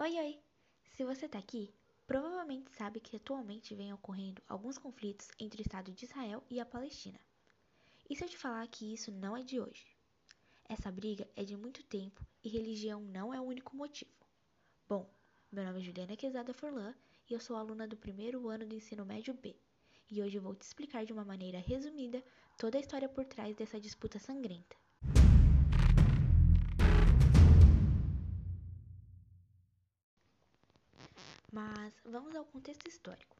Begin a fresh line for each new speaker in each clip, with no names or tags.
Oi, oi! Se você tá aqui, provavelmente sabe que atualmente vem ocorrendo alguns conflitos entre o Estado de Israel e a Palestina. E se eu te falar que isso não é de hoje? Essa briga é de muito tempo e religião não é o único motivo. Bom, meu nome é Juliana Quezada Forlan e eu sou aluna do primeiro ano do ensino médio B. E hoje eu vou te explicar de uma maneira resumida toda a história por trás dessa disputa sangrenta. Mas vamos ao contexto histórico.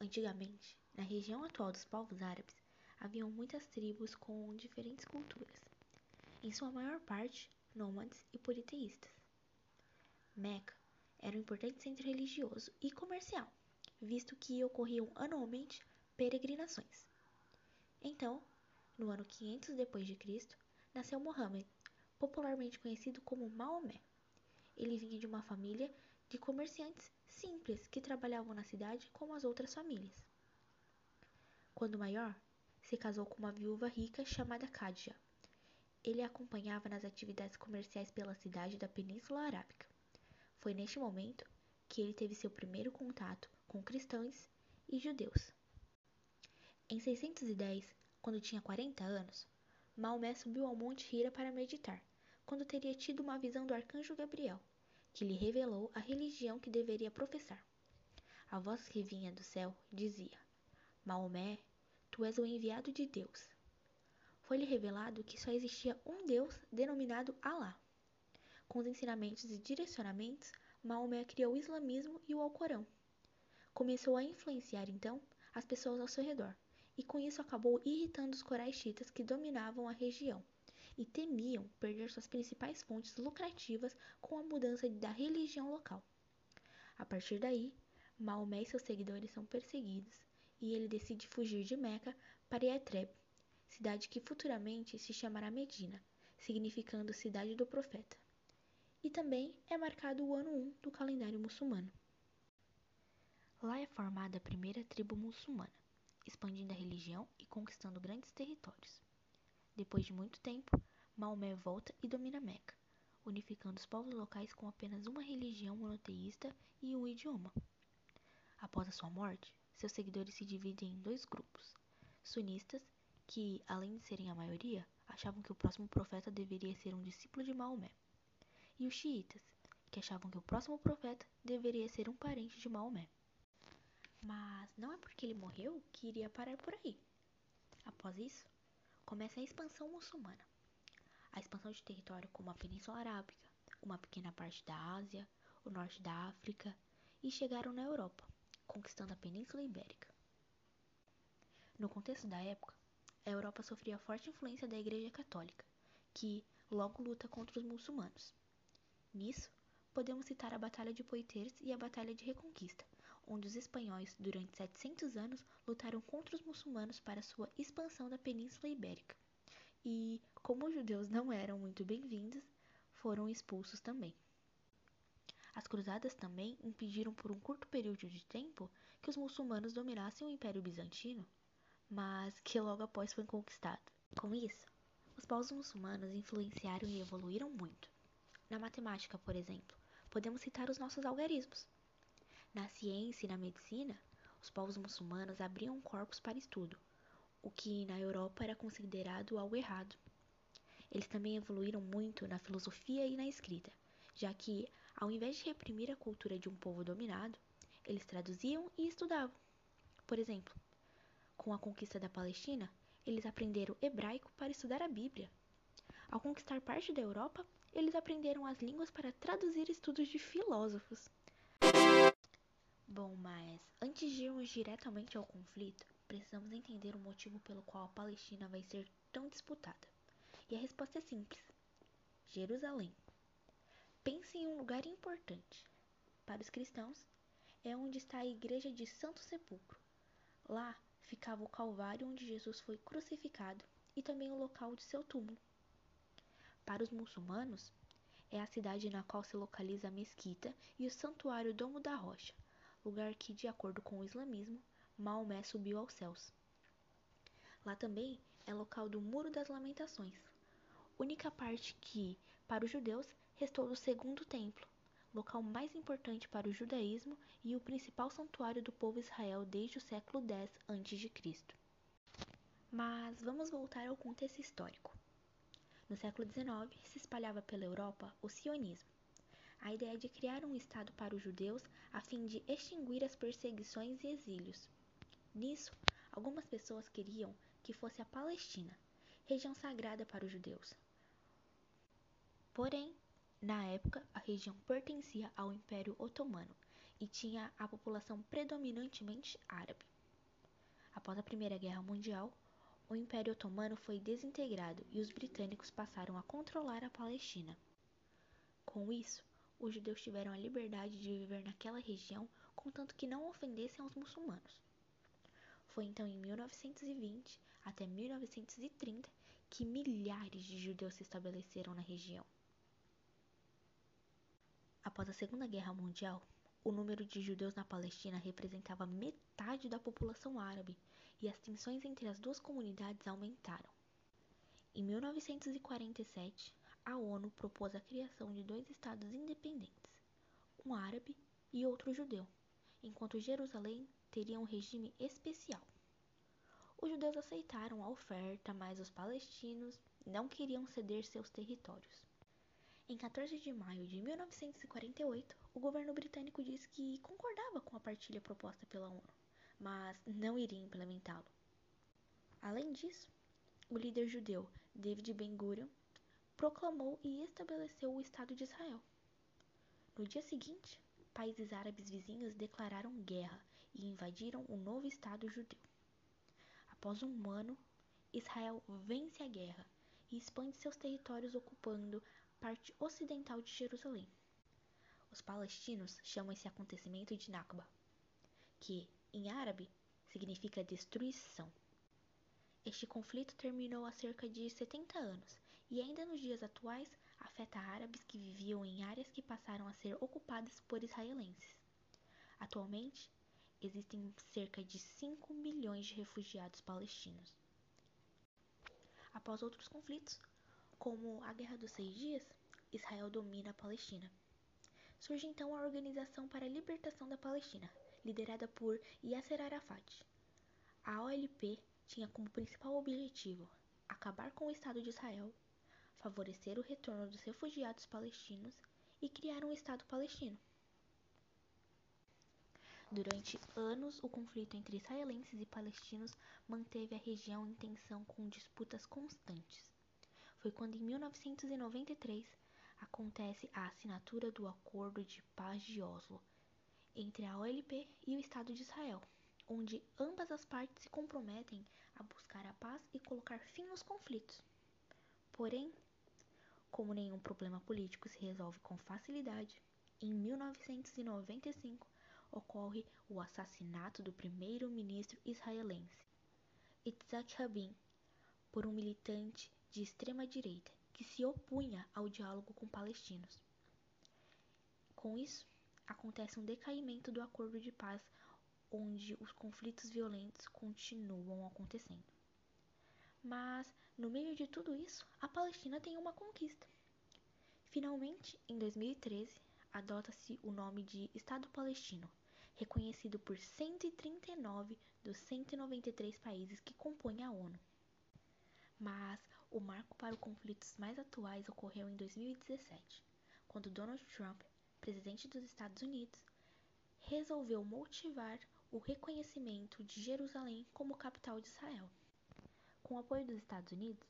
Antigamente, na região atual dos povos árabes, haviam muitas tribos com diferentes culturas, em sua maior parte nômades e politeístas. Meca era um importante centro religioso e comercial, visto que ocorriam anualmente peregrinações. Então, no ano 500 depois de Cristo, nasceu Mohammed, popularmente conhecido como Maomé. Ele vinha de uma família de comerciantes simples que trabalhavam na cidade como as outras famílias. Quando maior, se casou com uma viúva rica chamada Khadija. Ele a acompanhava nas atividades comerciais pela cidade da Península Arábica. Foi neste momento que ele teve seu primeiro contato com cristãos e judeus. Em 610, quando tinha 40 anos, Maomé subiu ao Monte Hira para meditar, quando teria tido uma visão do arcanjo Gabriel que lhe revelou a religião que deveria professar. A voz que vinha do céu dizia: Maomé, tu és o enviado de Deus. Foi-lhe revelado que só existia um Deus denominado Alá. Com os ensinamentos e direcionamentos, Maomé criou o islamismo e o Alcorão. Começou a influenciar então as pessoas ao seu redor, e com isso acabou irritando os coraixitas que dominavam a região e temiam perder suas principais fontes lucrativas com a mudança da religião local. A partir daí, Maomé e seus seguidores são perseguidos e ele decide fugir de Meca para Yatreb, cidade que futuramente se chamará Medina, significando cidade do profeta. E também é marcado o ano 1 do calendário muçulmano. Lá é formada a primeira tribo muçulmana, expandindo a religião e conquistando grandes territórios. Depois de muito tempo, Maomé volta e domina Meca, unificando os povos locais com apenas uma religião monoteísta e um idioma. Após a sua morte, seus seguidores se dividem em dois grupos: sunistas, que, além de serem a maioria, achavam que o próximo profeta deveria ser um discípulo de Maomé, e os xiitas, que achavam que o próximo profeta deveria ser um parente de Maomé. Mas não é porque ele morreu que iria parar por aí. Após isso, começa a expansão muçulmana. A expansão de território como a Península Arábica, uma pequena parte da Ásia, o norte da África e chegaram na Europa, conquistando a Península Ibérica. No contexto da época, a Europa sofria forte influência da Igreja Católica, que logo luta contra os muçulmanos. Nisso, podemos citar a Batalha de Poitiers e a Batalha de Reconquista, onde os espanhóis, durante 700 anos, lutaram contra os muçulmanos para sua expansão da Península Ibérica. E, como os judeus não eram muito bem-vindos, foram expulsos também. As cruzadas também impediram por um curto período de tempo que os muçulmanos dominassem o Império Bizantino, mas que logo após foi conquistado. Com isso, os povos muçulmanos influenciaram e evoluíram muito. Na matemática, por exemplo, podemos citar os nossos algarismos. Na ciência e na medicina, os povos muçulmanos abriam corpos para estudo, o que na Europa era considerado algo errado. Eles também evoluíram muito na filosofia e na escrita, já que, ao invés de reprimir a cultura de um povo dominado, eles traduziam e estudavam. Por exemplo, com a conquista da Palestina, eles aprenderam hebraico para estudar a Bíblia. Ao conquistar parte da Europa, eles aprenderam as línguas para traduzir estudos de filósofos. Bom, mas antes de irmos diretamente ao conflito, precisamos entender o motivo pelo qual a Palestina vai ser tão disputada. E a resposta é simples: Jerusalém. Pense em um lugar importante. Para os cristãos, é onde está a igreja de Santo Sepulcro. Lá ficava o Calvário onde Jesus foi crucificado e também o local de seu túmulo. Para os muçulmanos, é a cidade na qual se localiza a mesquita e o santuário Domo da Rocha, lugar que, de acordo com o islamismo, Maomé subiu aos céus. Lá também é local do Muro das Lamentações, única parte que, para os judeus, restou do segundo templo, local mais importante para o judaísmo e o principal santuário do povo Israel desde o século X a.C. Mas vamos voltar ao contexto histórico. No século XIX, se espalhava pela Europa o sionismo, a ideia de criar um Estado para os judeus a fim de extinguir as perseguições e exílios. Nisso, algumas pessoas queriam que fosse a Palestina, região sagrada para os judeus. Porém, na época, a região pertencia ao Império Otomano e tinha a população predominantemente árabe. Após a Primeira Guerra Mundial, o Império Otomano foi desintegrado e os britânicos passaram a controlar a Palestina. Com isso, os judeus tiveram a liberdade de viver naquela região, contanto que não ofendessem aos muçulmanos. Foi então em 1920 até 1930 que milhares de judeus se estabeleceram na região. Após a Segunda Guerra Mundial, o número de judeus na Palestina representava metade da população árabe e as tensões entre as duas comunidades aumentaram. Em 1947, a ONU propôs a criação de dois estados independentes, um árabe e outro judeu, enquanto Jerusalém teria um regime especial. Os judeus aceitaram a oferta, mas os palestinos não queriam ceder seus territórios. Em 14 de maio de 1948, o governo britânico disse que concordava com a partilha proposta pela ONU, mas não iria implementá-lo. Além disso, o líder judeu David Ben-Gurion proclamou e estabeleceu o Estado de Israel. No dia seguinte, países árabes vizinhos declararam guerra e invadiram o novo Estado judeu. Após um ano, Israel vence a guerra e expande seus territórios ocupando parte ocidental de Jerusalém. Os palestinos chamam esse acontecimento de Nakba, que, em árabe, significa destruição. Este conflito terminou há cerca de 70 anos e ainda nos dias atuais afeta árabes que viviam em áreas que passaram a ser ocupadas por israelenses. Atualmente, existem cerca de 5 milhões de refugiados palestinos. Após outros conflitos, como a Guerra dos Seis Dias, Israel domina a Palestina. Surge então a Organização para a Libertação da Palestina, liderada por Yasser Arafat. A OLP tinha como principal objetivo acabar com o Estado de Israel, favorecer o retorno dos refugiados palestinos e criar um Estado palestino. Durante anos, o conflito entre israelenses e palestinos manteve a região em tensão com disputas constantes. Foi quando, em 1993, acontece a assinatura do Acordo de Paz de Oslo entre a OLP e o Estado de Israel, onde ambas as partes se comprometem a buscar a paz e colocar fim aos conflitos. Porém, como nenhum problema político se resolve com facilidade, em 1995 ocorre o assassinato do primeiro-ministro israelense, Yitzhak Rabin, por um militante de extrema-direita que se opunha ao diálogo com palestinos. Com isso, acontece um decaimento do acordo de paz, onde os conflitos violentos continuam acontecendo. Mas, no meio de tudo isso, a Palestina tem uma conquista. Finalmente, em 2013, adota-se o nome de Estado Palestino, reconhecido por 139 dos 193 países que compõem a ONU. Mas o marco para os conflitos mais atuais ocorreu em 2017, quando Donald Trump, presidente dos Estados Unidos, resolveu motivar o reconhecimento de Jerusalém como capital de Israel. Com o apoio dos Estados Unidos,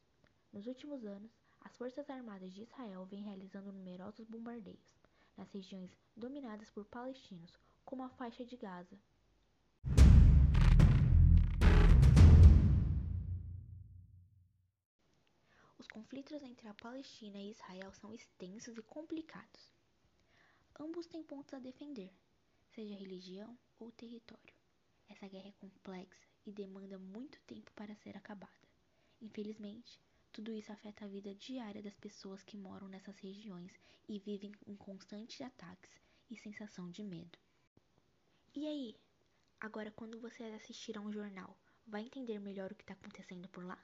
nos últimos anos, as Forças Armadas de Israel vêm realizando numerosos bombardeios nas regiões dominadas por palestinos, como a faixa de Gaza, conflitos entre a Palestina e Israel são extensos e complicados. Ambos têm pontos a defender, seja religião ou território. Essa guerra é complexa e demanda muito tempo para ser acabada. Infelizmente, tudo isso afeta a vida diária das pessoas que moram nessas regiões e vivem em constantes ataques e sensação de medo. E aí? Agora, quando você assistir a um jornal, vai entender melhor o que está acontecendo por lá?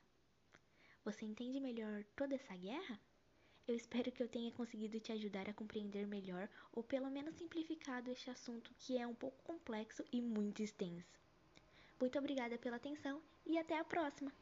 Você entende melhor toda essa guerra? Eu espero que eu tenha conseguido te ajudar a compreender melhor ou pelo menos simplificado este assunto que é um pouco complexo e muito extenso. Muito obrigada pela atenção e até a próxima!